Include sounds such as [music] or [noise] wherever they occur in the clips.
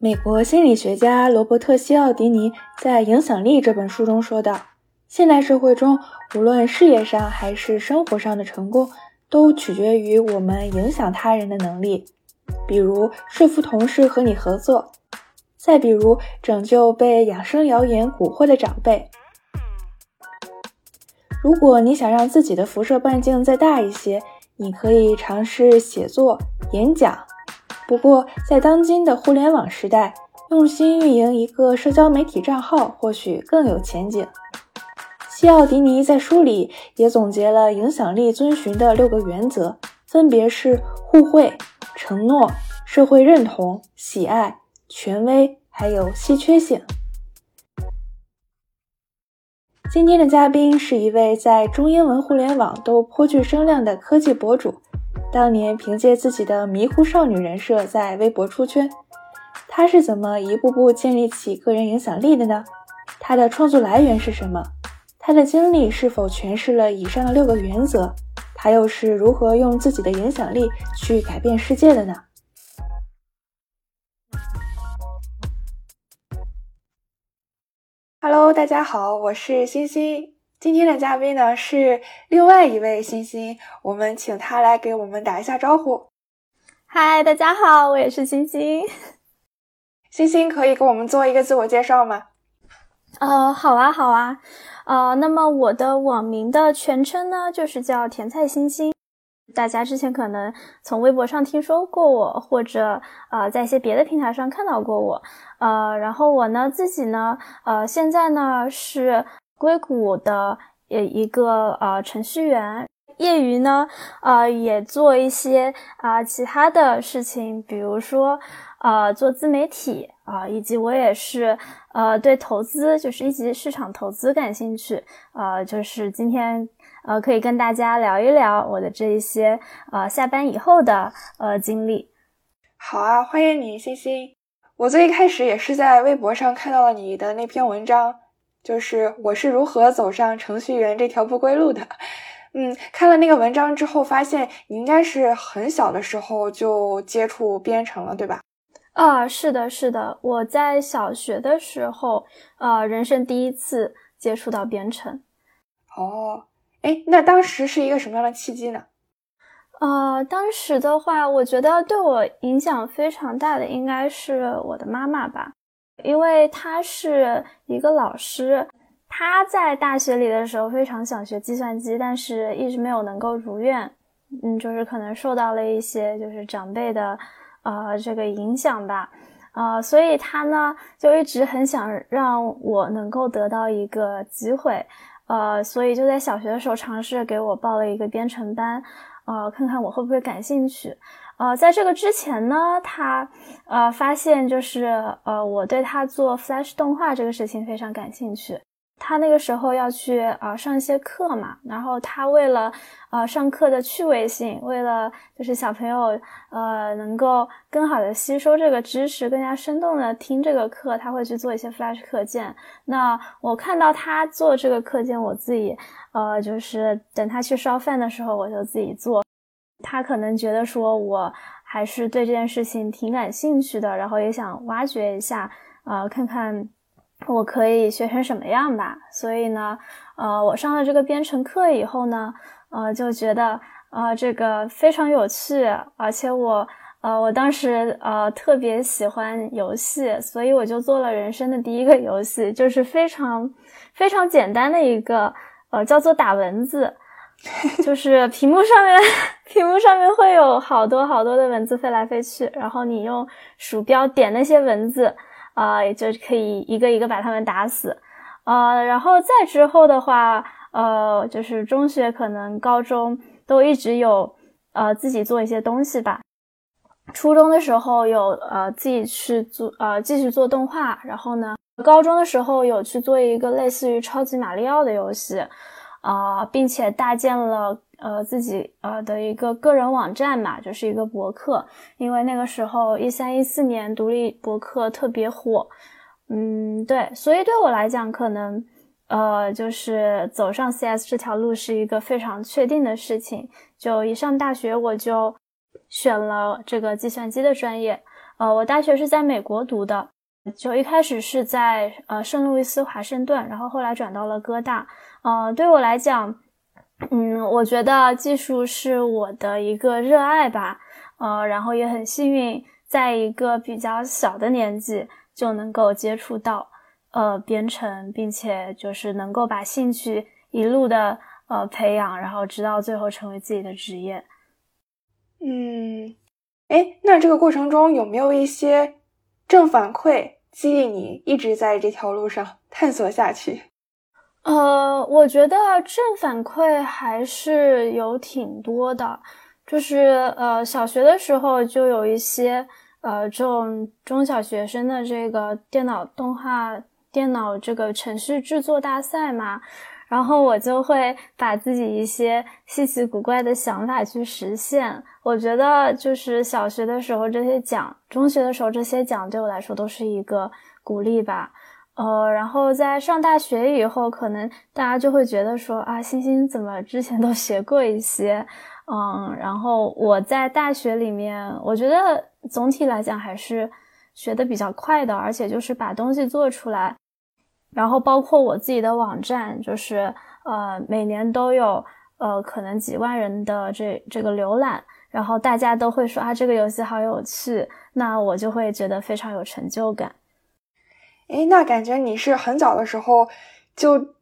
美国心理学家罗伯特·西奥迪尼在《影响力》这本书中说道：“现代社会中，无论事业上还是生活上的成功，都取决于我们影响他人的能力。比如说服同事和你合作，再比如拯救被养生谣言蛊惑的长辈。如果你想让自己的辐射半径再大一些，你可以尝试写作、演讲。”不过，在当今的互联网时代，用心运营一个社交媒体账号或许更有前景。西奥迪尼在书里也总结了影响力遵循的六个原则，分别是互惠、承诺、社会认同、喜爱、权威，还有稀缺性。今天的嘉宾是一位在中英文互联网都颇具声量的科技博主。当年凭借自己的迷糊少女人设在微博出圈，她是怎么一步步建立起个人影响力的呢？她的创作来源是什么？她的经历是否诠释了以上的六个原则？她又是如何用自己的影响力去改变世界的呢？Hello，大家好，我是欣欣。今天的嘉宾呢是另外一位星星，我们请他来给我们打一下招呼。嗨，大家好，我也是星星。星星可以给我们做一个自我介绍吗？呃，好啊，好啊。呃，那么我的网名的全称呢就是叫甜菜星星。大家之前可能从微博上听说过我，或者呃在一些别的平台上看到过我。呃，然后我呢自己呢，呃，现在呢是。硅谷的呃一个呃程序员，业余呢呃也做一些啊其他的事情，比如说呃做自媒体啊，以及我也是呃对投资就是一级市场投资感兴趣，呃就是今天呃可以跟大家聊一聊我的这一些呃下班以后的呃经历。好啊，欢迎你，欣欣。我最一开始也是在微博上看到了你的那篇文章。就是我是如何走上程序员这条不归路的，嗯，看了那个文章之后，发现你应该是很小的时候就接触编程了，对吧？啊，是的，是的，我在小学的时候，呃，人生第一次接触到编程。哦，哎，那当时是一个什么样的契机呢？呃，当时的话，我觉得对我影响非常大的应该是我的妈妈吧。因为他是一个老师，他在大学里的时候非常想学计算机，但是一直没有能够如愿。嗯，就是可能受到了一些就是长辈的呃这个影响吧，呃，所以他呢就一直很想让我能够得到一个机会，呃，所以就在小学的时候尝试给我报了一个编程班，呃，看看我会不会感兴趣。呃，在这个之前呢，他呃发现就是呃我对他做 Flash 动画这个事情非常感兴趣。他那个时候要去呃上一些课嘛，然后他为了呃上课的趣味性，为了就是小朋友呃能够更好的吸收这个知识，更加生动的听这个课，他会去做一些 Flash 课件。那我看到他做这个课件，我自己呃就是等他去烧饭的时候，我就自己做。他可能觉得说，我还是对这件事情挺感兴趣的，然后也想挖掘一下，呃，看看我可以学成什么样吧。所以呢，呃，我上了这个编程课以后呢，呃，就觉得，呃，这个非常有趣，而且我，呃，我当时，呃，特别喜欢游戏，所以我就做了人生的第一个游戏，就是非常非常简单的一个，呃，叫做打蚊子。就是屏幕上面，屏幕上面会有好多好多的蚊子飞来飞去，然后你用鼠标点那些蚊子，啊，也就可以一个一个把它们打死，呃，然后再之后的话，呃，就是中学可能高中都一直有，呃，自己做一些东西吧。初中的时候有呃自己去做，呃，继续做动画，然后呢，高中的时候有去做一个类似于超级马里奥的游戏。啊，并且搭建了呃自己呃的一个个人网站嘛，就是一个博客。因为那个时候一三一四年独立博客特别火，嗯，对，所以对我来讲，可能呃就是走上 CS 这条路是一个非常确定的事情。就一上大学我就选了这个计算机的专业，呃，我大学是在美国读的，就一开始是在呃圣路易斯华盛顿，然后后来转到了哥大。呃，对我来讲，嗯，我觉得技术是我的一个热爱吧。呃，然后也很幸运，在一个比较小的年纪就能够接触到呃编程，并且就是能够把兴趣一路的呃培养，然后直到最后成为自己的职业。嗯。哎，那这个过程中有没有一些正反馈激励你一直在这条路上探索下去？呃，我觉得正反馈还是有挺多的，就是呃，小学的时候就有一些呃这种中小学生的这个电脑动画、电脑这个程序制作大赛嘛。然后我就会把自己一些稀奇古怪的想法去实现。我觉得就是小学的时候这些奖，中学的时候这些奖对我来说都是一个鼓励吧。呃，然后在上大学以后，可能大家就会觉得说啊，星星怎么之前都学过一些，嗯，然后我在大学里面，我觉得总体来讲还是学的比较快的，而且就是把东西做出来。然后包括我自己的网站，就是呃每年都有呃可能几万人的这这个浏览，然后大家都会说啊这个游戏好有趣，那我就会觉得非常有成就感。哎，那感觉你是很早的时候就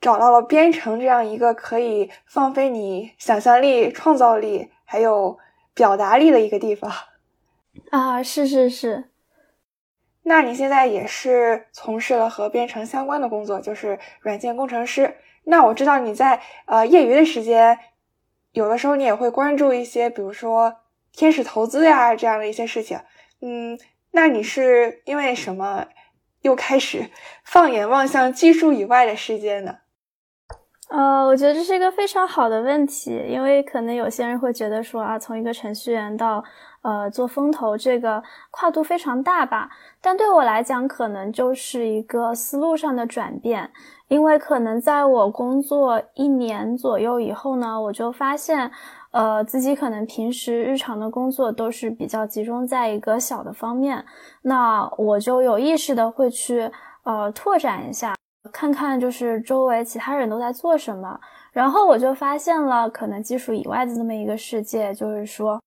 找到了编程这样一个可以放飞你想象力、创造力还有表达力的一个地方啊！是是是。那你现在也是从事了和编程相关的工作，就是软件工程师。那我知道你在呃业余的时间，有的时候你也会关注一些，比如说天使投资呀这样的一些事情。嗯，那你是因为什么又开始放眼望向技术以外的世界呢？呃，我觉得这是一个非常好的问题，因为可能有些人会觉得说啊，从一个程序员到呃做风投，这个跨度非常大吧。但对我来讲，可能就是一个思路上的转变，因为可能在我工作一年左右以后呢，我就发现，呃，自己可能平时日常的工作都是比较集中在一个小的方面，那我就有意识的会去呃拓展一下，看看就是周围其他人都在做什么，然后我就发现了可能技术以外的这么一个世界，就是说。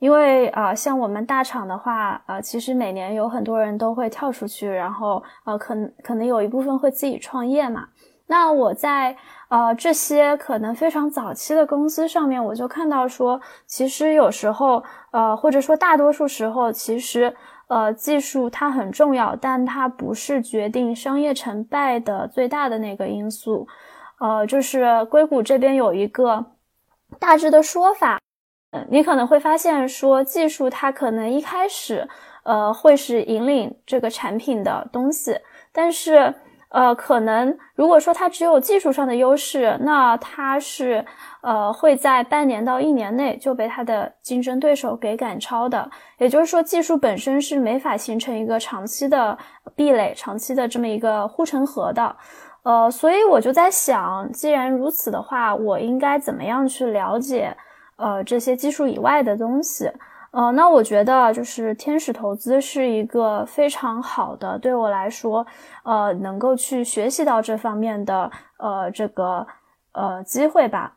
因为啊，像我们大厂的话，呃，其实每年有很多人都会跳出去，然后呃，可能可能有一部分会自己创业嘛。那我在呃这些可能非常早期的公司上面，我就看到说，其实有时候呃，或者说大多数时候，其实呃技术它很重要，但它不是决定商业成败的最大的那个因素。呃，就是硅谷这边有一个大致的说法。嗯，你可能会发现说，技术它可能一开始，呃，会是引领这个产品的东西，但是，呃，可能如果说它只有技术上的优势，那它是，呃，会在半年到一年内就被它的竞争对手给赶超的。也就是说，技术本身是没法形成一个长期的壁垒、长期的这么一个护城河的。呃，所以我就在想，既然如此的话，我应该怎么样去了解？呃，这些技术以外的东西，呃，那我觉得就是天使投资是一个非常好的，对我来说，呃，能够去学习到这方面的呃这个呃机会吧。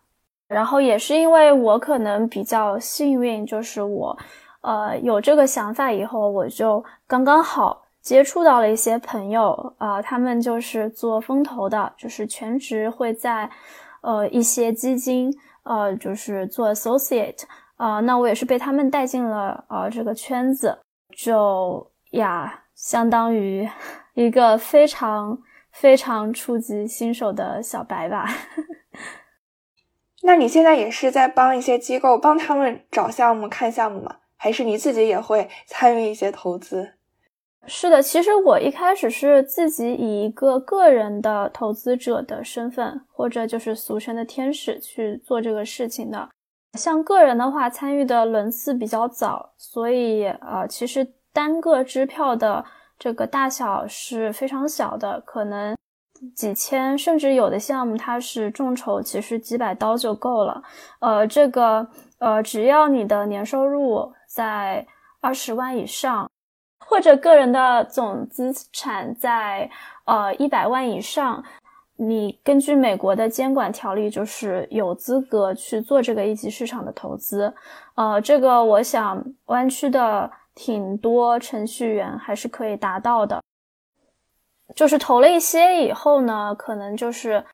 然后也是因为我可能比较幸运，就是我呃有这个想法以后，我就刚刚好接触到了一些朋友，啊，他们就是做风投的，就是全职会在呃一些基金。呃，就是做 associate 啊，那我也是被他们带进了呃这个圈子，就呀，相当于 [laughs] 一个非常非常初级新手的小白吧。[laughs] 那你现在也是在帮一些机构帮他们找项目、看项目吗？还是你自己也会参与一些投资？是的，其实我一开始是自己以一个个人的投资者的身份，或者就是俗称的天使去做这个事情的。像个人的话，参与的轮次比较早，所以呃，其实单个支票的这个大小是非常小的，可能几千，甚至有的项目它是众筹，其实几百刀就够了。呃，这个呃，只要你的年收入在二十万以上。或者个人的总资产在呃一百万以上，你根据美国的监管条例，就是有资格去做这个一级市场的投资。呃，这个我想湾区的挺多程序员还是可以达到的。就是投了一些以后呢，可能就是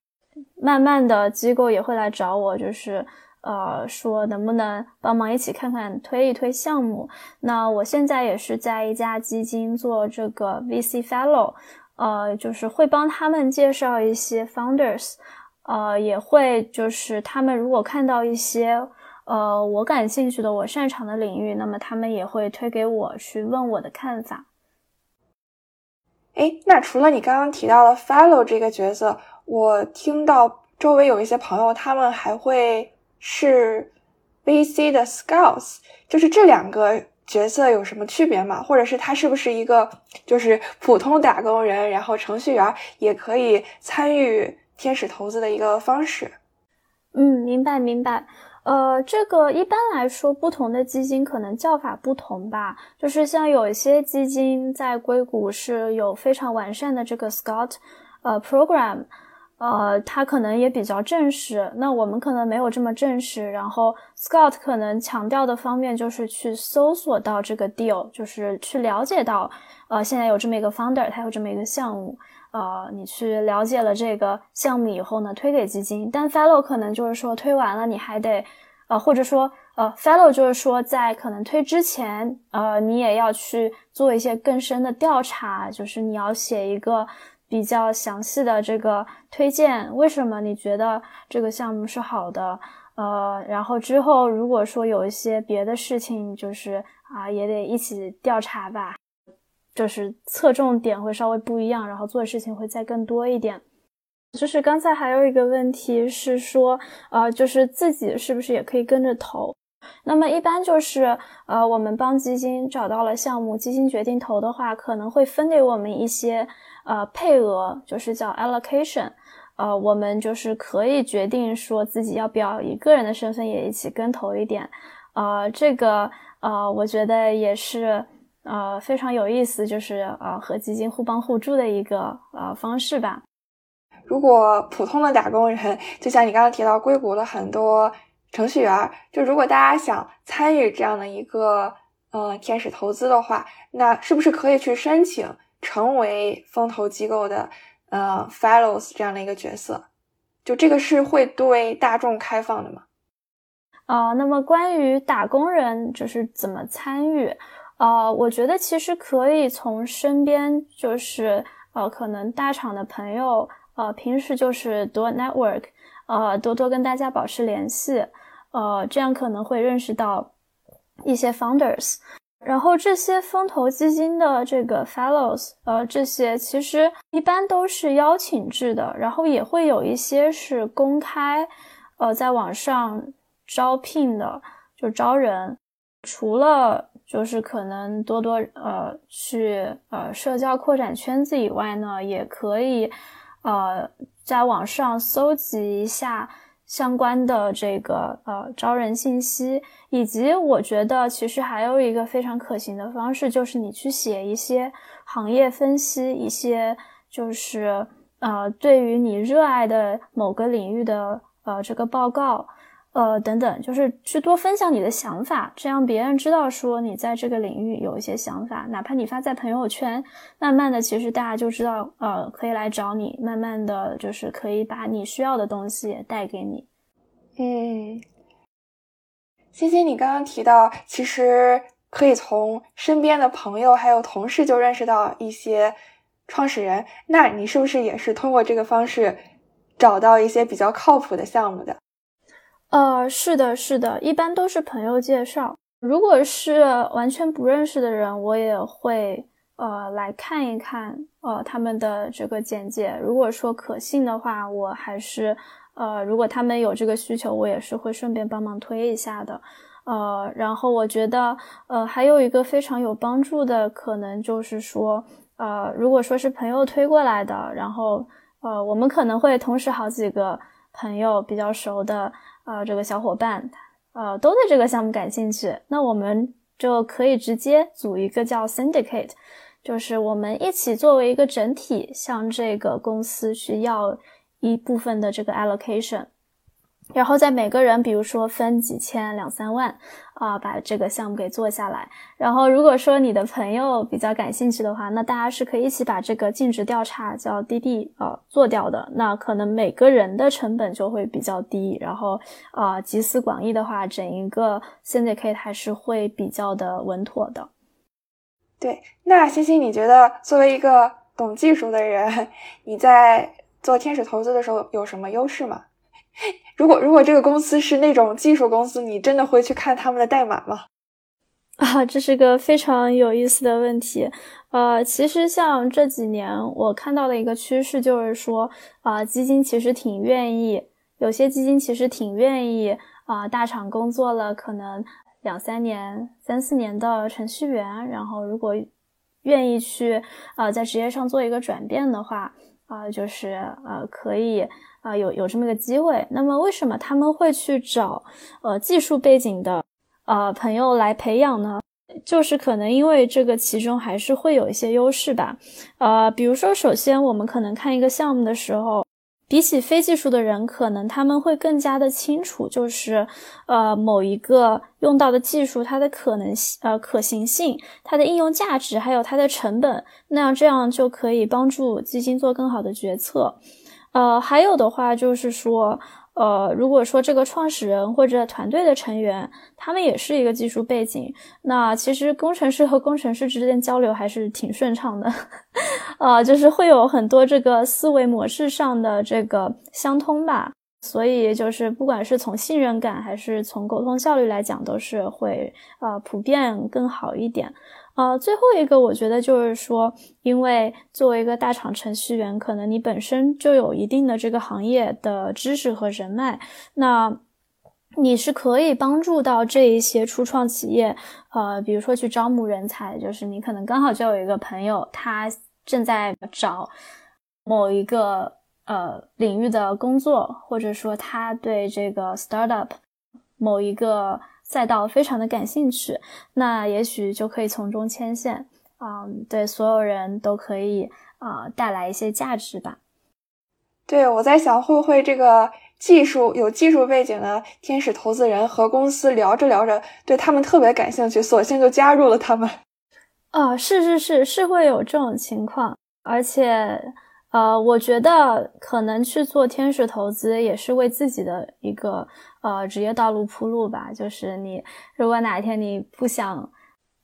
慢慢的机构也会来找我，就是呃说能不能帮忙一起看看推一推项目。那我现在也是在一家基金做这个 VC Fellow，呃，就是会帮他们介绍一些 Founders，呃，也会就是他们如果看到一些呃我感兴趣的、我擅长的领域，那么他们也会推给我去问我的看法。哎，那除了你刚刚提到的 fellow 这个角色，我听到周围有一些朋友，他们还会是 VC 的 scouts，就是这两个角色有什么区别吗？或者是他是不是一个就是普通打工人，然后程序员也可以参与天使投资的一个方式？嗯，明白明白。呃，这个一般来说，不同的基金可能叫法不同吧。就是像有一些基金在硅谷是有非常完善的这个 Scout，呃，program，呃，它可能也比较正式。那我们可能没有这么正式。然后 Scout 可能强调的方面就是去搜索到这个 deal，就是去了解到，呃，现在有这么一个 founder，他有这么一个项目。呃，你去了解了这个项目以后呢，推给基金。但 fellow 可能就是说推完了，你还得，呃，或者说，呃，fellow 就是说在可能推之前，呃，你也要去做一些更深的调查，就是你要写一个比较详细的这个推荐，为什么你觉得这个项目是好的？呃，然后之后如果说有一些别的事情，就是啊，也得一起调查吧。就是侧重点会稍微不一样，然后做的事情会再更多一点。就是刚才还有一个问题是说，呃，就是自己是不是也可以跟着投？那么一般就是，呃，我们帮基金找到了项目，基金决定投的话，可能会分给我们一些呃配额，就是叫 allocation。呃，我们就是可以决定说自己要不要以个人的身份也一起跟投一点。呃，这个呃，我觉得也是。呃，非常有意思，就是呃和基金互帮互助的一个呃方式吧。如果普通的打工人，就像你刚刚提到硅谷的很多程序员，就如果大家想参与这样的一个呃天使投资的话，那是不是可以去申请成为风投机构的呃 fellows 这样的一个角色？就这个是会对大众开放的吗？啊，那么关于打工人就是怎么参与？呃，我觉得其实可以从身边，就是呃，可能大厂的朋友，呃，平时就是多 network，呃，多多跟大家保持联系，呃，这样可能会认识到一些 founders。然后这些风投基金的这个 fellows，呃，这些其实一般都是邀请制的，然后也会有一些是公开，呃，在网上招聘的，就招人，除了。就是可能多多呃去呃社交扩展圈子以外呢，也可以呃在网上搜集一下相关的这个呃招人信息，以及我觉得其实还有一个非常可行的方式，就是你去写一些行业分析，一些就是呃对于你热爱的某个领域的呃这个报告。呃，等等，就是去多分享你的想法，这样别人知道说你在这个领域有一些想法，哪怕你发在朋友圈，慢慢的，其实大家就知道，呃，可以来找你，慢慢的就是可以把你需要的东西带给你。嗯，欣欣，你刚刚提到，其实可以从身边的朋友还有同事就认识到一些创始人，那你是不是也是通过这个方式找到一些比较靠谱的项目的？呃，是的，是的，一般都是朋友介绍。如果是完全不认识的人，我也会呃来看一看呃他们的这个简介。如果说可信的话，我还是呃如果他们有这个需求，我也是会顺便帮忙推一下的。呃，然后我觉得呃还有一个非常有帮助的可能就是说呃如果说是朋友推过来的，然后呃我们可能会同时好几个朋友比较熟的。啊，这个小伙伴，呃，都对这个项目感兴趣。那我们就可以直接组一个叫 syndicate，就是我们一起作为一个整体向这个公司去要一部分的这个 allocation。然后在每个人，比如说分几千、两三万，啊，把这个项目给做下来。然后如果说你的朋友比较感兴趣的话，那大家是可以一起把这个尽职调查叫滴滴啊做掉的。那可能每个人的成本就会比较低。然后啊，集思广益的话，整一个 syndicate 还是会比较的稳妥的。对，那欣欣，你觉得作为一个懂技术的人，你在做天使投资的时候有什么优势吗？[laughs] 如果如果这个公司是那种技术公司，你真的会去看他们的代码吗？[laughs] 啊，这是个非常有意思的问题。呃，其实像这几年我看到的一个趋势就是说，啊，基金其实挺愿意，有些基金其实挺愿意啊，大厂工作了可能两三年、三四年的程序员，然后如果愿意去啊，在职业上做一个转变的话，啊，就是呃，可以。啊，有有这么个机会，那么为什么他们会去找呃技术背景的呃朋友来培养呢？就是可能因为这个其中还是会有一些优势吧。呃，比如说，首先我们可能看一个项目的时候，比起非技术的人，可能他们会更加的清楚，就是呃某一个用到的技术它的可能性、呃可行性、它的应用价值，还有它的成本，那样这样就可以帮助基金做更好的决策。呃，还有的话就是说，呃，如果说这个创始人或者团队的成员，他们也是一个技术背景，那其实工程师和工程师之间交流还是挺顺畅的，[laughs] 呃，就是会有很多这个思维模式上的这个相通吧，所以就是不管是从信任感还是从沟通效率来讲，都是会呃普遍更好一点。呃，最后一个我觉得就是说，因为作为一个大厂程序员，可能你本身就有一定的这个行业的知识和人脉，那你是可以帮助到这一些初创企业，呃，比如说去招募人才，就是你可能刚好就有一个朋友，他正在找某一个呃领域的工作，或者说他对这个 startup 某一个。赛道非常的感兴趣，那也许就可以从中牵线，嗯，对所有人都可以啊带来一些价值吧。对，我在想会不会这个技术有技术背景的天使投资人和公司聊着聊着，对他们特别感兴趣，索性就加入了他们。啊，是是是是会有这种情况，而且。呃，我觉得可能去做天使投资也是为自己的一个呃职业道路铺路吧。就是你如果哪一天你不想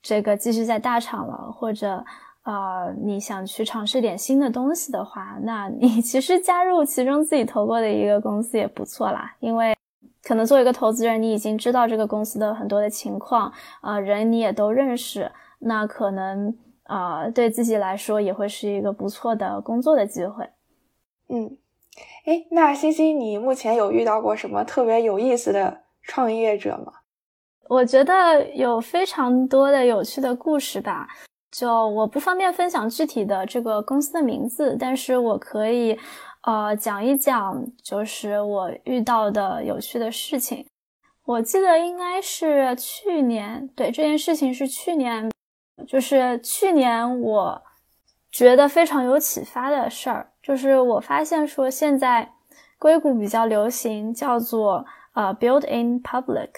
这个继续在大厂了，或者呃你想去尝试点新的东西的话，那你 [laughs] 其实加入其中自己投过的一个公司也不错啦。因为可能作为一个投资人，你已经知道这个公司的很多的情况，啊人你也都认识，那可能。啊，对自己来说也会是一个不错的工作的机会。嗯，哎，那欣欣，你目前有遇到过什么特别有意思的创业者吗？我觉得有非常多的有趣的故事吧。就我不方便分享具体的这个公司的名字，但是我可以呃讲一讲，就是我遇到的有趣的事情。我记得应该是去年，对这件事情是去年。就是去年我觉得非常有启发的事儿，就是我发现说现在硅谷比较流行叫做呃 build in public，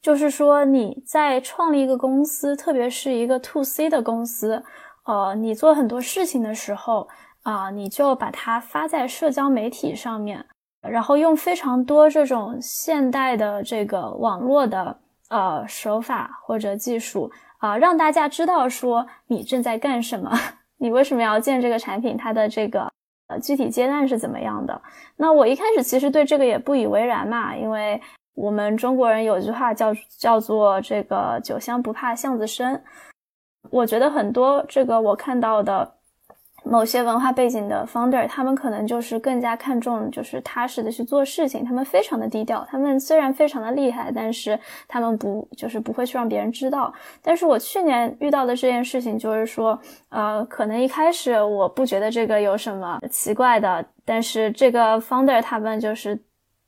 就是说你在创立一个公司，特别是一个 to C 的公司，呃，你做很多事情的时候啊，你就把它发在社交媒体上面，然后用非常多这种现代的这个网络的呃手法或者技术。啊，让大家知道说你正在干什么，[laughs] 你为什么要建这个产品，它的这个呃具体阶段是怎么样的？那我一开始其实对这个也不以为然嘛，因为我们中国人有句话叫叫做这个酒香不怕巷子深，我觉得很多这个我看到的。某些文化背景的 founder，他们可能就是更加看重就是踏实的去做事情，他们非常的低调。他们虽然非常的厉害，但是他们不就是不会去让别人知道。但是我去年遇到的这件事情就是说，呃，可能一开始我不觉得这个有什么奇怪的，但是这个 founder 他们就是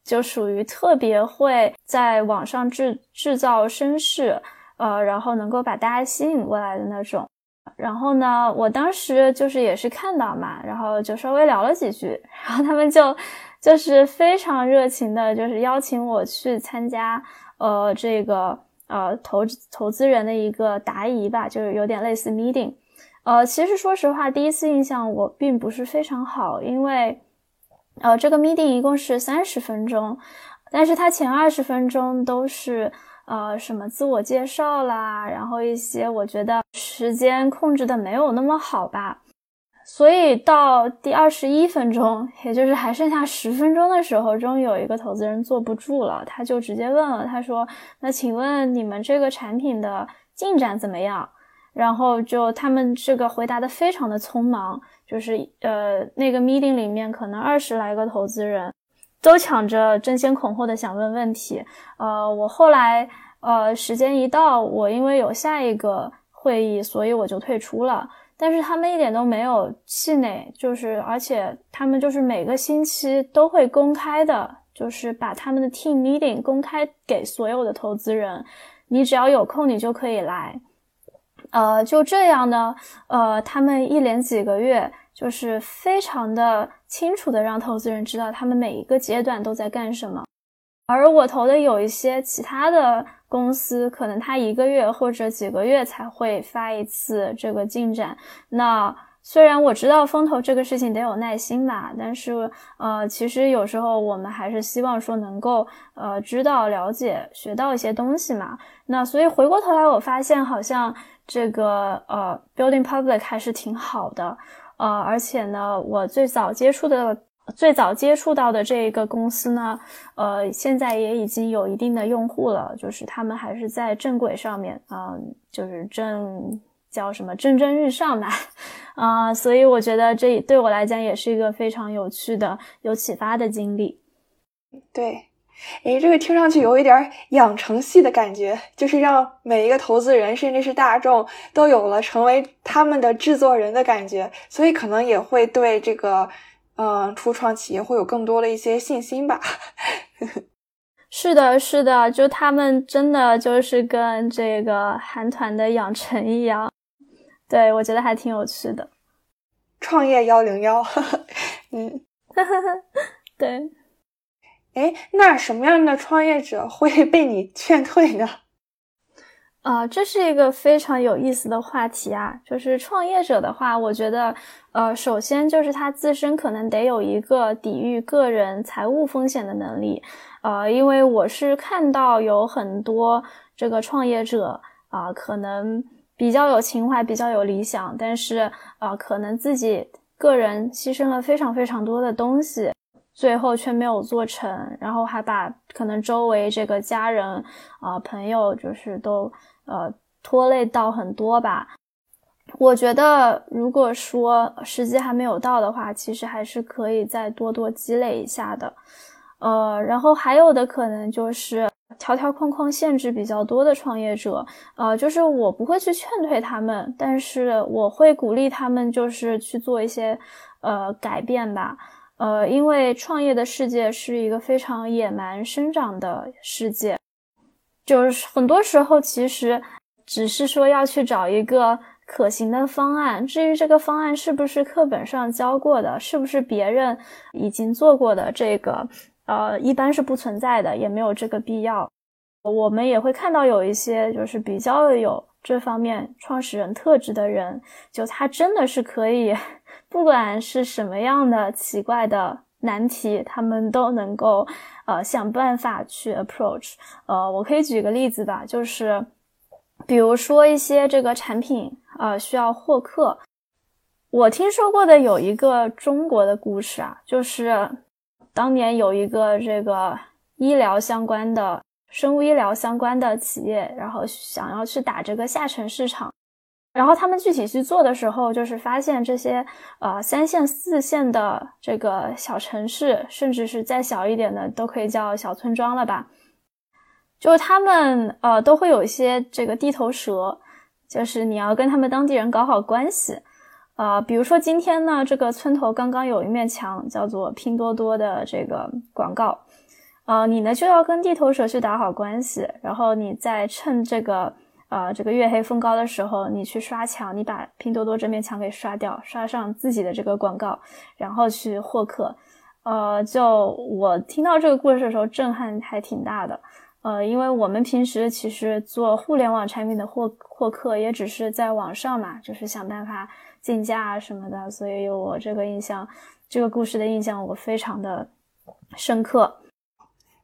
就属于特别会在网上制制造声势。呃，然后能够把大家吸引过来的那种。然后呢，我当时就是也是看到嘛，然后就稍微聊了几句，然后他们就就是非常热情的，就是邀请我去参加，呃，这个呃投投资人的一个答疑吧，就是有点类似 meeting。呃，其实说实话，第一次印象我并不是非常好，因为呃这个 meeting 一共是三十分钟，但是它前二十分钟都是。呃，什么自我介绍啦，然后一些我觉得时间控制的没有那么好吧，所以到第二十一分钟，也就是还剩下十分钟的时候，终于有一个投资人坐不住了，他就直接问了，他说：“那请问你们这个产品的进展怎么样？”然后就他们这个回答的非常的匆忙，就是呃那个 meeting 里面可能二十来个投资人。都抢着争先恐后的想问问题，呃，我后来呃时间一到，我因为有下一个会议，所以我就退出了。但是他们一点都没有气馁，就是而且他们就是每个星期都会公开的，就是把他们的 team meeting 公开给所有的投资人，你只要有空你就可以来。呃，就这样呢，呃，他们一连几个月就是非常的。清楚的让投资人知道他们每一个阶段都在干什么，而我投的有一些其他的公司，可能他一个月或者几个月才会发一次这个进展。那虽然我知道风投这个事情得有耐心吧，但是呃，其实有时候我们还是希望说能够呃知道、了解、学到一些东西嘛。那所以回过头来，我发现好像这个呃，building public 还是挺好的。呃，而且呢，我最早接触的、最早接触到的这个公司呢，呃，现在也已经有一定的用户了，就是他们还是在正轨上面啊，就是正叫什么蒸蒸日上吧，啊，所以我觉得这对我来讲也是一个非常有趣的、有启发的经历。对。哎，这个听上去有一点养成系的感觉，就是让每一个投资人，甚至是大众，都有了成为他们的制作人的感觉，所以可能也会对这个，嗯，初创企业会有更多的一些信心吧。[laughs] 是的，是的，就他们真的就是跟这个韩团的养成一样，对我觉得还挺有趣的。创业幺零幺，[laughs] 嗯，[laughs] 对。哎，那什么样的创业者会 [laughs] 被你劝退呢？啊，[laughs] 这是一个非常有意思的话题啊。就是创业者的话，我觉得，呃，首先就是他自身可能得有一个抵御个人财务风险的能力。呃，因为我是看到有很多这个创业者啊，可能比较有情怀，比较有理想，但是啊，可能自己个人牺牲了非常非常多的东西。最后却没有做成，然后还把可能周围这个家人啊朋友就是都呃拖累到很多吧。我觉得如果说时机还没有到的话，其实还是可以再多多积累一下的。呃，然后还有的可能就是条条框框限制比较多的创业者，呃，就是我不会去劝退他们，但是我会鼓励他们就是去做一些呃改变吧。呃，因为创业的世界是一个非常野蛮生长的世界，就是很多时候其实只是说要去找一个可行的方案，至于这个方案是不是课本上教过的，是不是别人已经做过的，这个呃一般是不存在的，也没有这个必要。我们也会看到有一些就是比较有这方面创始人特质的人，就他真的是可以。不管是什么样的奇怪的难题，他们都能够呃想办法去 approach。呃，我可以举个例子吧，就是比如说一些这个产品呃需要获客，我听说过的有一个中国的故事啊，就是当年有一个这个医疗相关的、生物医疗相关的企业，然后想要去打这个下沉市场。然后他们具体去做的时候，就是发现这些呃三线、四线的这个小城市，甚至是再小一点的，都可以叫小村庄了吧？就是他们呃都会有一些这个地头蛇，就是你要跟他们当地人搞好关系。呃，比如说今天呢，这个村头刚刚有一面墙叫做拼多多的这个广告，呃，你呢就要跟地头蛇去打好关系，然后你再趁这个。呃，这个月黑风高的时候，你去刷墙，你把拼多多这面墙给刷掉，刷上自己的这个广告，然后去获客。呃，就我听到这个故事的时候，震撼还挺大的。呃，因为我们平时其实做互联网产品的获获客，也只是在网上嘛，就是想办法竞价啊什么的，所以有我这个印象，这个故事的印象，我非常的深刻。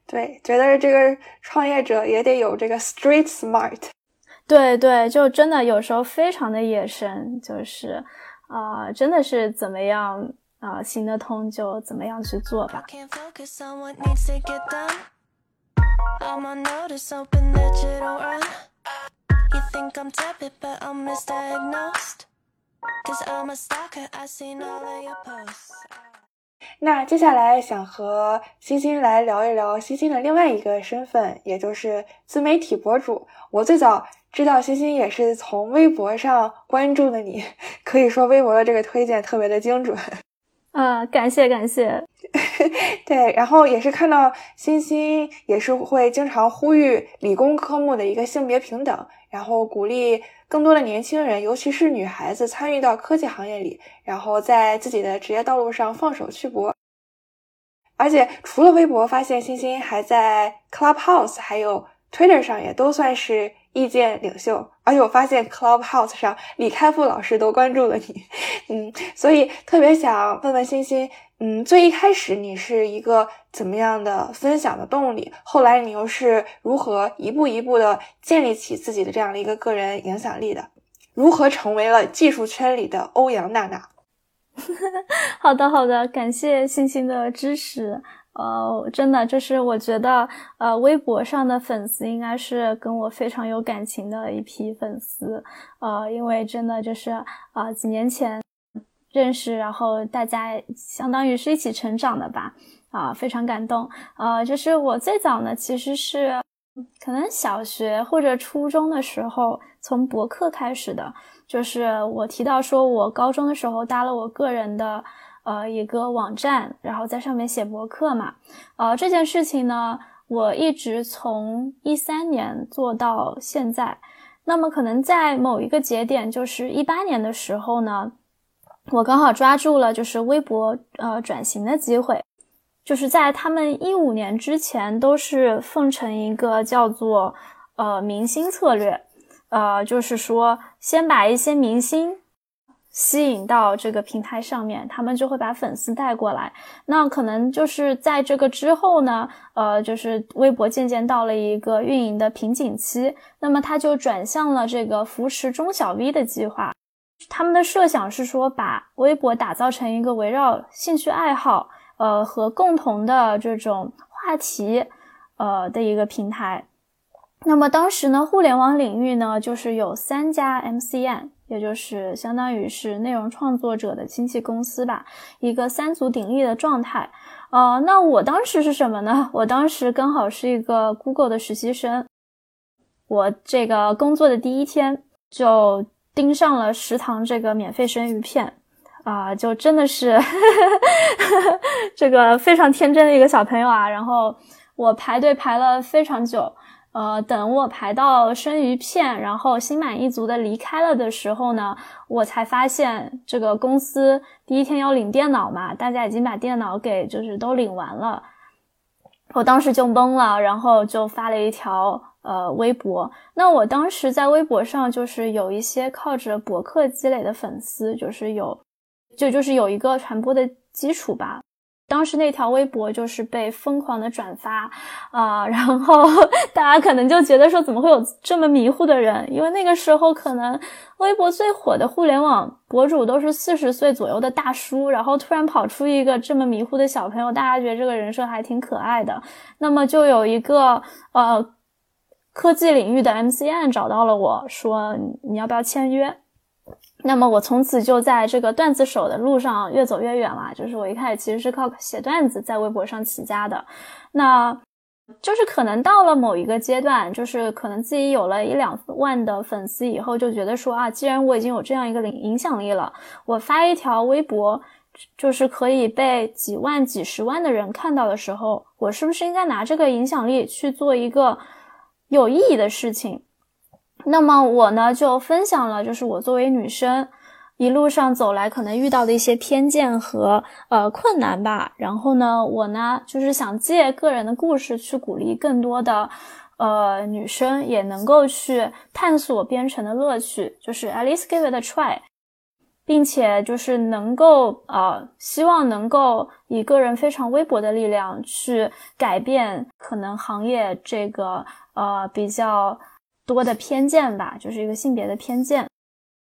对，觉得这个创业者也得有这个 street smart。对对，就真的有时候非常的野生，就是啊，真的是怎么样啊行得通就怎么样去做吧。那接下来想和欣欣来聊一聊欣欣的另外一个身份，也就是自媒体博主。我最早。知道欣欣也是从微博上关注的你，[laughs] 可以说微博的这个推荐特别的精准。[laughs] 啊，感谢感谢。[laughs] 对，然后也是看到欣欣也是会经常呼吁理工科目的一个性别平等，然后鼓励更多的年轻人，尤其是女孩子参与到科技行业里，然后在自己的职业道路上放手去搏。而且除了微博，发现欣欣还在 Clubhouse 还有 Twitter 上也都算是。意见领袖，而且我发现 Clubhouse 上李开复老师都关注了你，嗯，所以特别想问问欣欣，嗯，最一开始你是一个怎么样的分享的动力？后来你又是如何一步一步的建立起自己的这样的一个个人影响力的？如何成为了技术圈里的欧阳娜娜？[laughs] 好的，好的，感谢欣欣的支持。呃，真的就是我觉得，呃，微博上的粉丝应该是跟我非常有感情的一批粉丝，呃，因为真的就是啊，几年前认识，然后大家相当于是一起成长的吧，啊，非常感动。呃，就是我最早呢，其实是可能小学或者初中的时候从博客开始的，就是我提到说我高中的时候搭了我个人的。呃，一个网站，然后在上面写博客嘛。呃，这件事情呢，我一直从一三年做到现在。那么可能在某一个节点，就是一八年的时候呢，我刚好抓住了就是微博呃转型的机会。就是在他们一五年之前，都是奉承一个叫做呃明星策略，呃，就是说先把一些明星。吸引到这个平台上面，他们就会把粉丝带过来。那可能就是在这个之后呢，呃，就是微博渐渐到了一个运营的瓶颈期，那么他就转向了这个扶持中小 V 的计划。他们的设想是说，把微博打造成一个围绕兴趣爱好，呃，和共同的这种话题，呃的一个平台。那么当时呢，互联网领域呢，就是有三家 MCN。也就是相当于是内容创作者的亲戚公司吧，一个三足鼎立的状态。呃，那我当时是什么呢？我当时刚好是一个 Google 的实习生，我这个工作的第一天就盯上了食堂这个免费生鱼片，啊，就真的是 [laughs] 这个非常天真的一个小朋友啊。然后我排队排了非常久。呃，等我排到生鱼片，然后心满意足的离开了的时候呢，我才发现这个公司第一天要领电脑嘛，大家已经把电脑给就是都领完了，我当时就懵了，然后就发了一条呃微博。那我当时在微博上就是有一些靠着博客积累的粉丝，就是有就就是有一个传播的基础吧。当时那条微博就是被疯狂的转发啊，然后 [laughs] 大家可能就觉得说，怎么会有这么迷糊的人？因为那个时候可能微博最火的互联网博主都是四十岁左右的大叔，然后突然跑出一个这么迷糊的小朋友，大家觉得这个人设还挺可爱的。那么就有一个呃科技领域的 MCN 找到了我说，你要不要签约？那么我从此就在这个段子手的路上越走越远了。就是我一开始其实是靠写段子在微博上起家的，那就是可能到了某一个阶段，就是可能自己有了一两万的粉丝以后，就觉得说啊，既然我已经有这样一个影影响力了，我发一条微博就是可以被几万、几十万的人看到的时候，我是不是应该拿这个影响力去做一个有意义的事情？那么我呢就分享了，就是我作为女生一路上走来可能遇到的一些偏见和呃困难吧。然后呢，我呢就是想借个人的故事去鼓励更多的呃女生也能够去探索编程的乐趣，就是 at least give it a try。并且就是能够呃，希望能够以个人非常微薄的力量去改变可能行业这个呃比较多的偏见吧，就是一个性别的偏见。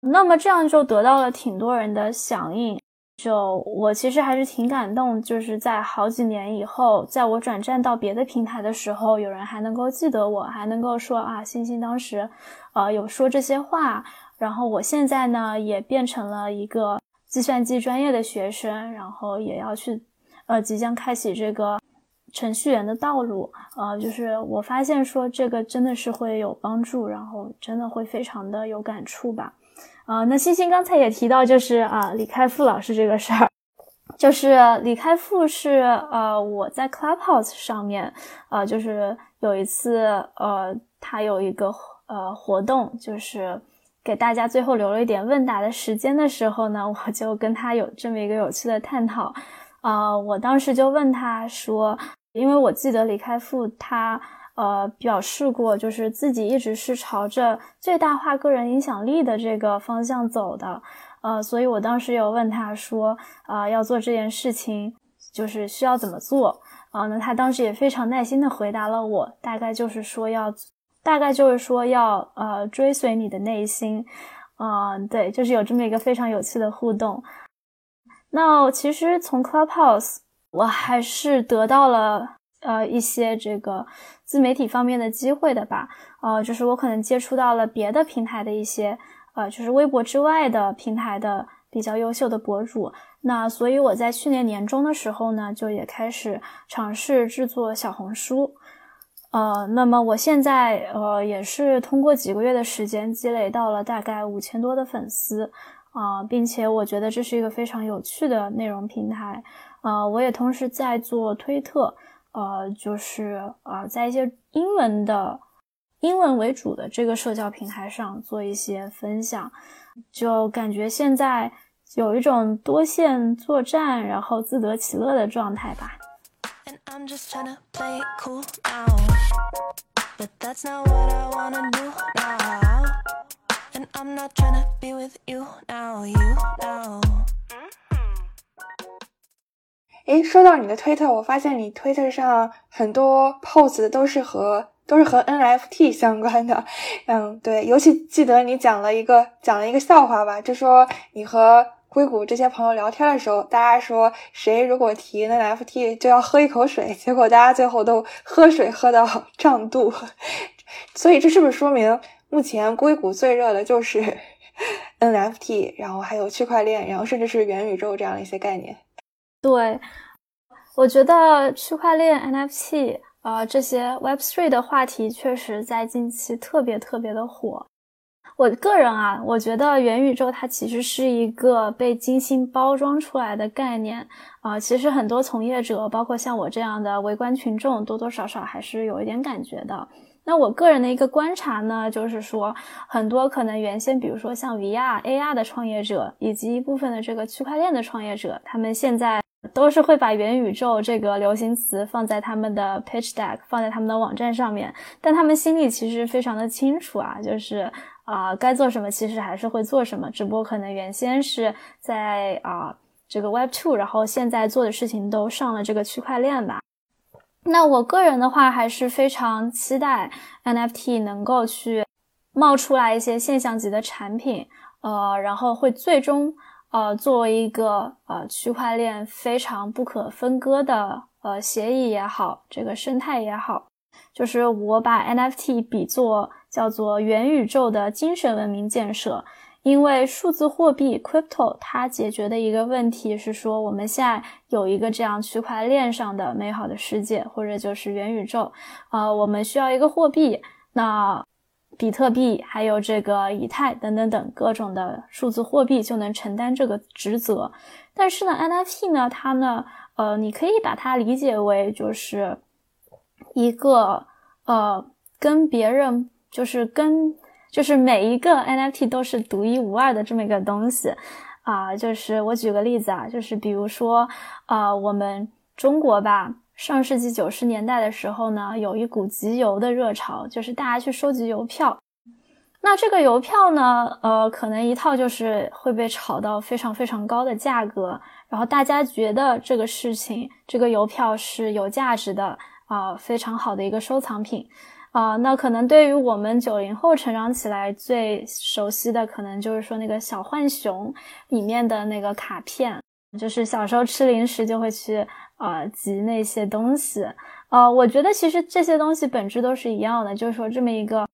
那么这样就得到了挺多人的响应，就我其实还是挺感动，就是在好几年以后，在我转战到别的平台的时候，有人还能够记得我，还能够说啊，星星当时呃有说这些话。然后我现在呢，也变成了一个计算机专业的学生，然后也要去，呃，即将开启这个程序员的道路。呃，就是我发现说这个真的是会有帮助，然后真的会非常的有感触吧。啊，那欣欣刚才也提到，就是啊，李开复老师这个事儿，就是李开复是呃，我在 Clubhouse 上面，呃，就是有一次，呃，他有一个呃活动，就是。给大家最后留了一点问答的时间的时候呢，[laughs] 我就跟他有这么一个有趣的探讨。呃，我当时就问他说，因为我记得李开复他呃表示过，就是自己一直是朝着最大化个人影响力的这个方向走的。呃，所以我当时有问他说，呃，要做这件事情，就是需要怎么做？啊，那他当时也非常耐心的回答了我，大概就是说要。大概就是说要呃追随你的内心，嗯，对，就是有这么一个非常有趣的互动。那其实从 Clubhouse 我还是得到了呃一些这个自媒体方面的机会的吧，呃，就是我可能接触到了别的平台的一些呃，就是微博之外的平台的比较优秀的博主。那所以我在去年年中的时候呢，就也开始尝试制作小红书。呃，那么我现在呃也是通过几个月的时间积累到了大概五千多的粉丝啊，并且我觉得这是一个非常有趣的内容平台。呃，我也同时在做推特，呃，就是啊，在一些英文的、英文为主的这个社交平台上做一些分享，就感觉现在有一种多线作战，然后自得其乐的状态吧。And I'm not trying to be with you now, you now. 诶，说到你的推特，我发现你推特上很多 pose 都是和都是和 NFT 相关的。嗯，对，尤其记得你讲了一个讲了一个笑话吧，就说你和硅谷这些朋友聊天的时候，大家说谁如果提 NFT 就要喝一口水，结果大家最后都喝水喝到 [laughs] 胀肚。[laughs] 所以这是不是说明目前硅谷最热的就是 [laughs] NFT，然后还有区块链，然后甚至是元宇宙这样的一些概念？对，我觉得区块链、NFT 啊这些 Web3 的话题确实在近期特别特别的火。我个人啊，我觉得元宇宙它其实是一个被精心包装出来的概念啊。其实很多从业者，包括像我这样的围观群众，多多少少还是有一点感觉的。那我个人的一个观察呢，就是说，很多可能原先，比如说像 VR、AR 的创业者，以及一部分的这个区块链的创业者，他们现在都是会把元宇宙这个流行词放在他们的 pitch deck，放在他们的网站上面，但他们心里其实非常的清楚啊，就是。啊，该做什么其实还是会做什么，只不过可能原先是在啊这个 Web Two，然后现在做的事情都上了这个区块链吧。那我个人的话还是非常期待 NFT 能够去冒出来一些现象级的产品，呃，然后会最终呃作为一个呃区块链非常不可分割的呃协议也好，这个生态也好，就是我把 NFT 比作。叫做元宇宙的精神文明建设，因为数字货币 crypto 它解决的一个问题是说，我们现在有一个这样区块链上的美好的世界，或者就是元宇宙，呃，我们需要一个货币，那比特币还有这个以太等等等各种的数字货币就能承担这个职责。但是呢，NFT 呢，它呢，呃，你可以把它理解为就是一个呃跟别人。就是跟就是每一个 NFT 都是独一无二的这么一个东西。啊，就是我举个例子啊，就是比如说，啊，我们中国吧，上世纪九十年代的时候呢，有一股集邮的热潮，就是大家去收集邮票。那这个邮票呢，呃，可能一套就是会被炒到非常非常高的价格，然后大家觉得这个事情，这个邮票是有价值的啊，非常好的一个收藏品。啊，那可能对于我们九零后成长起来最熟悉的，可能就是说那个小浣熊里面的那个卡片，就是小时候吃零食就会去啊集那些东西。呃，我觉得其实这些东西本质都是一样的，就是说这么一个，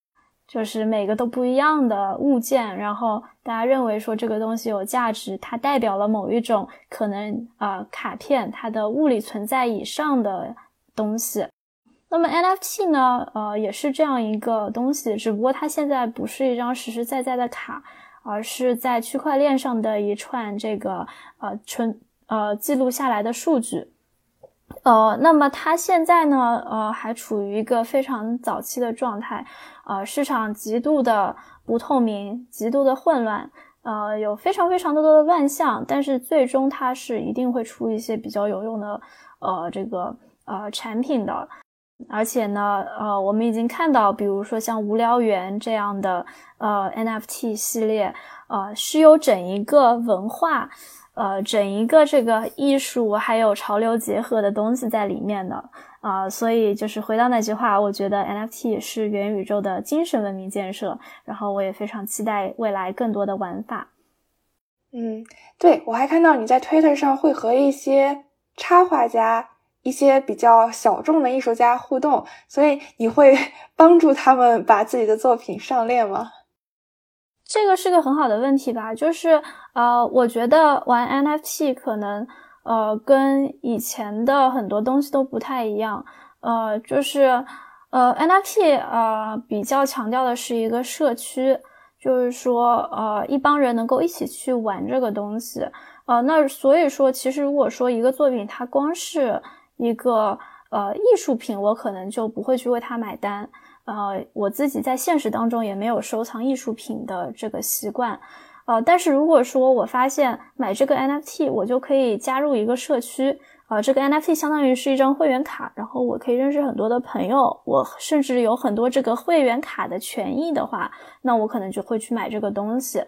就是每个都不一样的物件，然后大家认为说这个东西有价值，它代表了某一种可能啊卡片它的物理存在以上的东西。那么 NFT 呢？呃，也是这样一个东西，只不过它现在不是一张实实在在的卡，而是在区块链上的一串这个呃存呃记录下来的数据。呃，那么它现在呢，呃，还处于一个非常早期的状态，呃，市场极度的不透明，极度的混乱，呃，有非常非常多的乱象，但是最终它是一定会出一些比较有用的呃这个呃产品的。而且呢，呃，我们已经看到，比如说像无聊猿这样的呃 NFT 系列，呃，是有整一个文化，呃，整一个这个艺术还有潮流结合的东西在里面的啊。所以就是回到那句话，我觉得 NFT 是元宇宙的精神文明建设。然后我也非常期待未来更多的玩法。嗯，对我还看到你在 Twitter 上会和一些插画家。一些比较小众的艺术家互动，所以你会 [laughs] 帮助他们把自己的作品上链吗？这个是个很好的问题吧，就是呃，我觉得玩 NFT 可能呃跟以前的很多东西都不太一样，呃，就是呃 NFT 呃比较强调的是一个社区，就是说呃一帮人能够一起去玩这个东西，呃，那所以说其实如果说一个作品它光是一个呃艺术品，我可能就不会去为它买单。呃，我自己在现实当中也没有收藏艺术品的这个习惯。呃，但是如果说我发现买这个 NFT，我就可以加入一个社区。呃，这个 NFT 相当于是一张会员卡，然后我可以认识很多的朋友，我甚至有很多这个会员卡的权益的话，那我可能就会去买这个东西。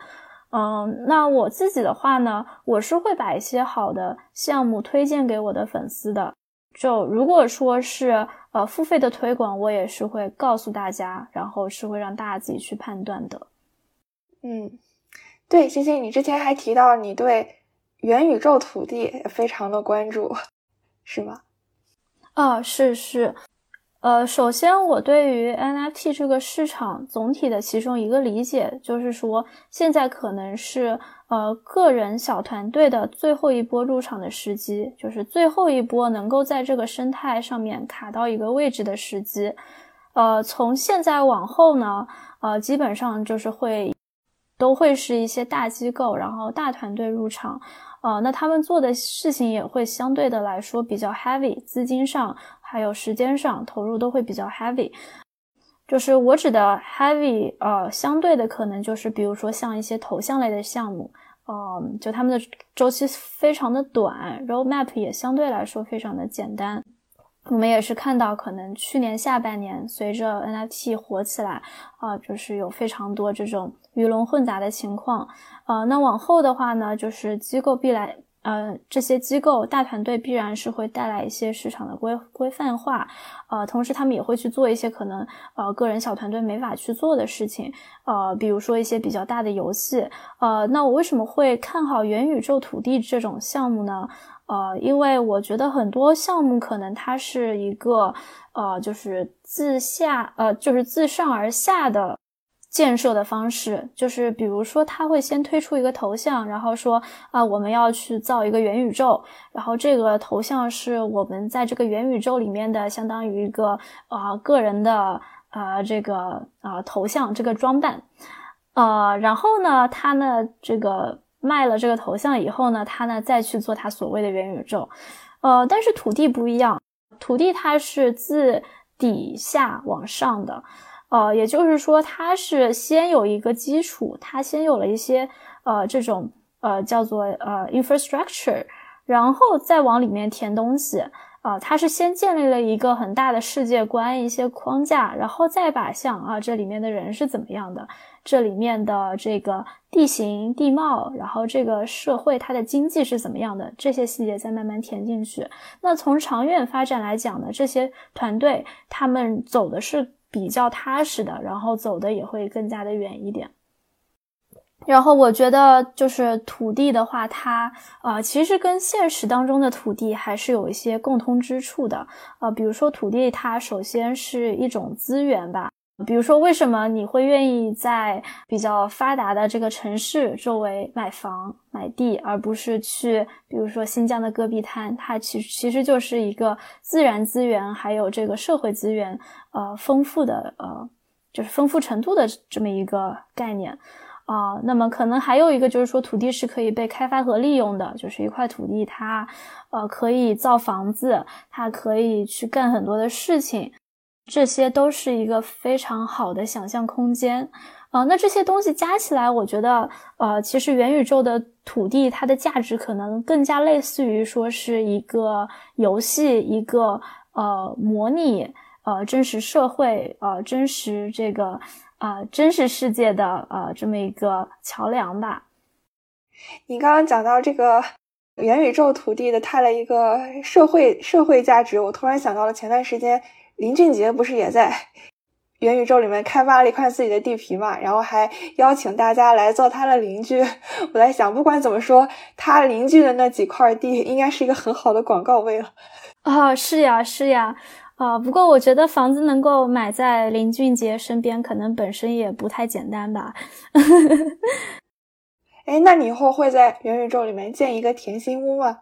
嗯，那我自己的话呢，我是会把一些好的项目推荐给我的粉丝的。就如果说是呃付费的推广，我也是会告诉大家，然后是会让大家自己去判断的。嗯，对，星星，你之前还提到你对元宇宙土地非常的关注，是吗？啊，是是。呃，首先我对于 NFT 这个市场总体的其中一个理解，就是说现在可能是呃个人小团队的最后一波入场的时机，就是最后一波能够在这个生态上面卡到一个位置的时机。呃，从现在往后呢，呃，基本上就是会都会是一些大机构，然后大团队入场。呃，那他们做的事情也会相对的来说比较 heavy，资金上还有时间上投入都会比较 heavy。就是我指的 heavy，呃，相对的可能就是比如说像一些头像类的项目，呃，就他们的周期非常的短，roadmap 也相对来说非常的简单。我们也是看到，可能去年下半年随着 NFT 火起来，啊，就是有非常多这种鱼龙混杂的情况，呃，那往后的话呢，就是机构必来，呃，这些机构大团队必然是会带来一些市场的规规范化，呃，同时他们也会去做一些可能呃个人小团队没法去做的事情，呃，比如说一些比较大的游戏，呃，那我为什么会看好元宇宙土地这种项目呢？呃，因为我觉得很多项目可能它是一个，呃，就是自下，呃，就是自上而下的建设的方式，就是比如说他会先推出一个头像，然后说啊，我们要去造一个元宇宙，然后这个头像是我们在这个元宇宙里面的相当于一个啊个人的啊这个啊头像这个装扮，呃，然后呢，他呢这个。卖了这个头像以后呢，他呢再去做他所谓的元宇宙，呃，但是土地不一样，土地它是自底下往上的，呃，也就是说，它是先有一个基础，它先有了一些呃这种呃叫做呃 infrastructure，然后再往里面填东西。啊，它是先建立了一个很大的世界观，一些框架，然后再把像啊这里面的人是怎么样的，这里面的这个地形地貌，然后这个社会它的经济是怎么样的，这些细节再慢慢填进去。那从长远发展来讲呢，这些团队他们走的是比较踏实的，然后走的也会更加的远一点。然后我觉得，就是土地的话，它呃，其实跟现实当中的土地还是有一些共通之处的。呃，比如说土地，它首先是一种资源吧。比如说，为什么你会愿意在比较发达的这个城市周围买房买地，而不是去比如说新疆的戈壁滩？它其实其实就是一个自然资源还有这个社会资源呃丰富的呃，就是丰富程度的这么一个概念。啊，那么可能还有一个就是说，土地是可以被开发和利用的，就是一块土地，它呃可以造房子，它可以去干很多的事情，这些都是一个非常好的想象空间。啊，那这些东西加起来，我觉得呃，其实元宇宙的土地它的价值可能更加类似于说是一个游戏，一个呃模拟呃真实社会呃真实这个。啊，真实世界的呃这么一个桥梁吧。你刚刚讲到这个元宇宙土地的它的一个社会社会价值，我突然想到了前段时间林俊杰不是也在元宇宙里面开发了一块自己的地皮嘛，然后还邀请大家来做他的邻居。我在想，不管怎么说，他邻居的那几块地应该是一个很好的广告位了。啊，是呀，是呀。啊，不过我觉得房子能够买在林俊杰身边，可能本身也不太简单吧。[laughs] 哎，那你以后会在元宇宙里面建一个甜心屋吗？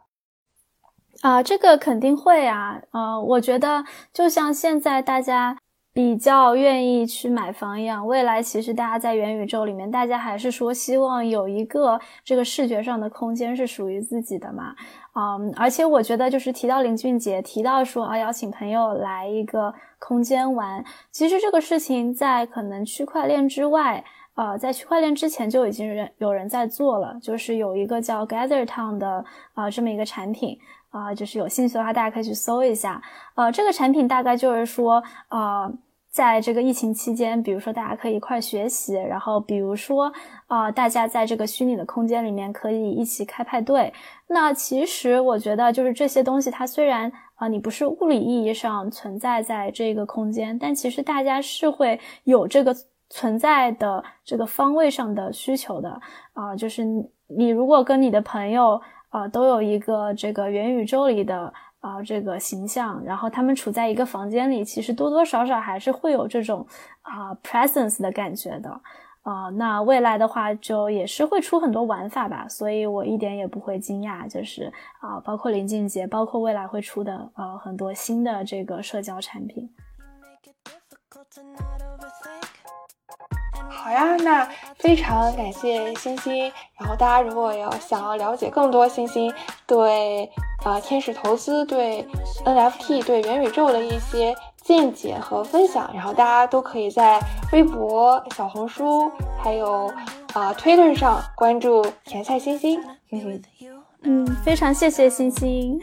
啊，这个肯定会啊。呃，我觉得就像现在大家比较愿意去买房一样，未来其实大家在元宇宙里面，大家还是说希望有一个这个视觉上的空间是属于自己的嘛。嗯，而且我觉得就是提到林俊杰，提到说啊邀请朋友来一个空间玩，其实这个事情在可能区块链之外，呃，在区块链之前就已经人有人在做了，就是有一个叫 Gather Town 的啊这么一个产品啊，就是有兴趣的话大家可以去搜一下，呃，这个产品大概就是说呃。在这个疫情期间，比如说大家可以一块学习，然后比如说啊，大家在这个虚拟的空间里面可以一起开派对。那其实我觉得，就是这些东西，它虽然啊，你不是物理意义上存在在这个空间，但其实大家是会有这个存在的这个方位上的需求的啊。就是你如果跟你的朋友啊都有一个这个元宇宙里的。啊，这个形象，然后他们处在一个房间里，其实多多少少还是会有这种啊 presence 的感觉的啊。那未来的话，就也是会出很多玩法吧，所以我一点也不会惊讶，就是啊，包括林俊杰，包括未来会出的呃很多新的这个社交产品。make it difficult to know 好呀，那非常感谢星星。然后大家如果要想要了解更多星星对啊天使投资、对 NFT、对元宇宙的一些见解和分享，然后大家都可以在微博、小红书还有啊呃、推论上关注甜菜星星。嗯嗯，非常谢谢星星。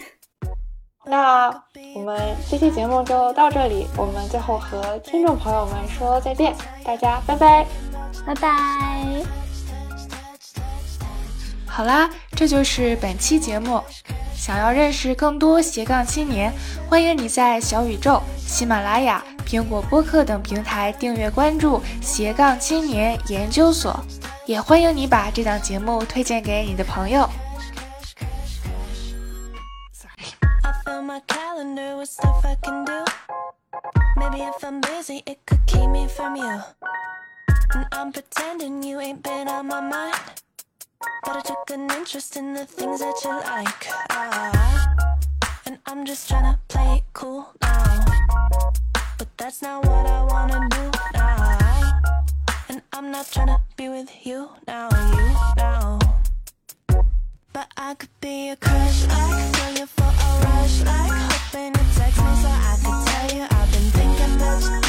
那我们这期节目就到这里，我们最后和听众朋友们说再见，大家拜拜。拜拜。好啦，这就是本期节目。想要认识更多斜杠青年，欢迎你在小宇宙、喜马拉雅、苹果播客等平台订阅关注斜杠青年研究所，也欢迎你把这档节目推荐给你的朋友。And I'm pretending you ain't been on my mind. But I took an interest in the things that you like. Ah, and I'm just trying to play it cool now. But that's not what I wanna do now. And I'm not trying to be with you now, you now. But I could be a crush like, feel you for rush like, hoping you text me so I could tell you I've been thinking about you,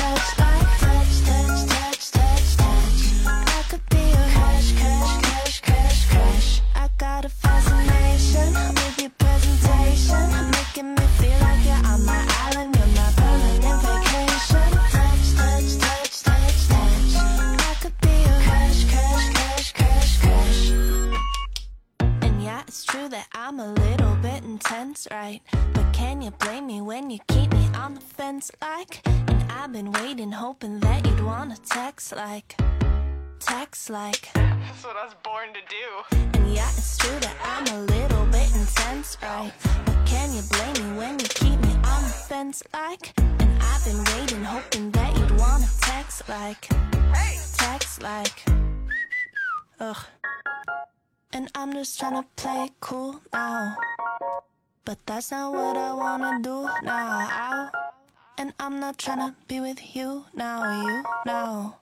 right. But can you blame me when you keep me on the fence like? And I've been waiting, hoping that you'd wanna text like. Text like. That's what I was born to do. And yeah, it's true that I'm a little bit intense, right? But can you blame me when you keep me on the fence like? And I've been waiting, hoping that you'd wanna text like. Text like. Ugh. And I'm just trying to play cool now. But that's not what I wanna do now. And I'm not trying to be with you now, you now.